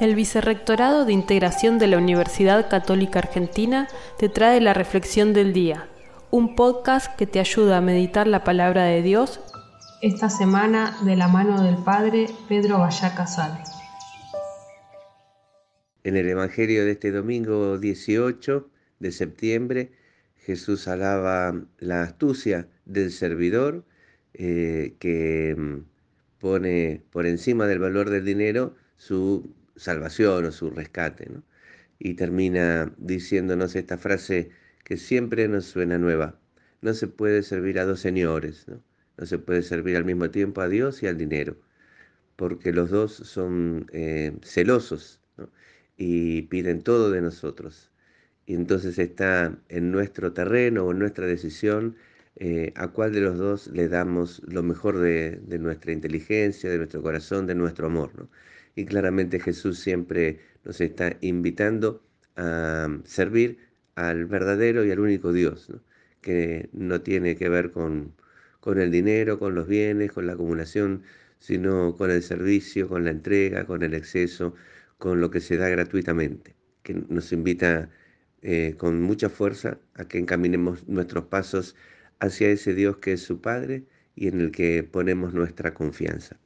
El Vicerrectorado de Integración de la Universidad Católica Argentina te trae la Reflexión del Día, un podcast que te ayuda a meditar la palabra de Dios esta semana de la mano del Padre Pedro Vallá Casal. En el Evangelio de este domingo 18 de septiembre, Jesús alaba la astucia del servidor eh, que mm, pone por encima del valor del dinero su salvación o su rescate. ¿no? Y termina diciéndonos esta frase que siempre nos suena nueva. No se puede servir a dos señores, ¿no? no se puede servir al mismo tiempo a Dios y al dinero, porque los dos son eh, celosos y piden todo de nosotros. Y entonces está en nuestro terreno o en nuestra decisión eh, a cuál de los dos le damos lo mejor de, de, nuestra inteligencia, de nuestro corazón, de nuestro amor. ¿no? Y claramente Jesús siempre nos está invitando a servir al verdadero y al único Dios, que no tiene que ver con, con el dinero, con los bienes, con la acumulación, sino con el servicio, con la entrega, con el exceso, con lo que se da gratuitamente, que nos invita eh, con mucha fuerza a que encaminemos nuestros pasos hacia ese Dios que es su Padre y en el que ponemos nuestra confianza.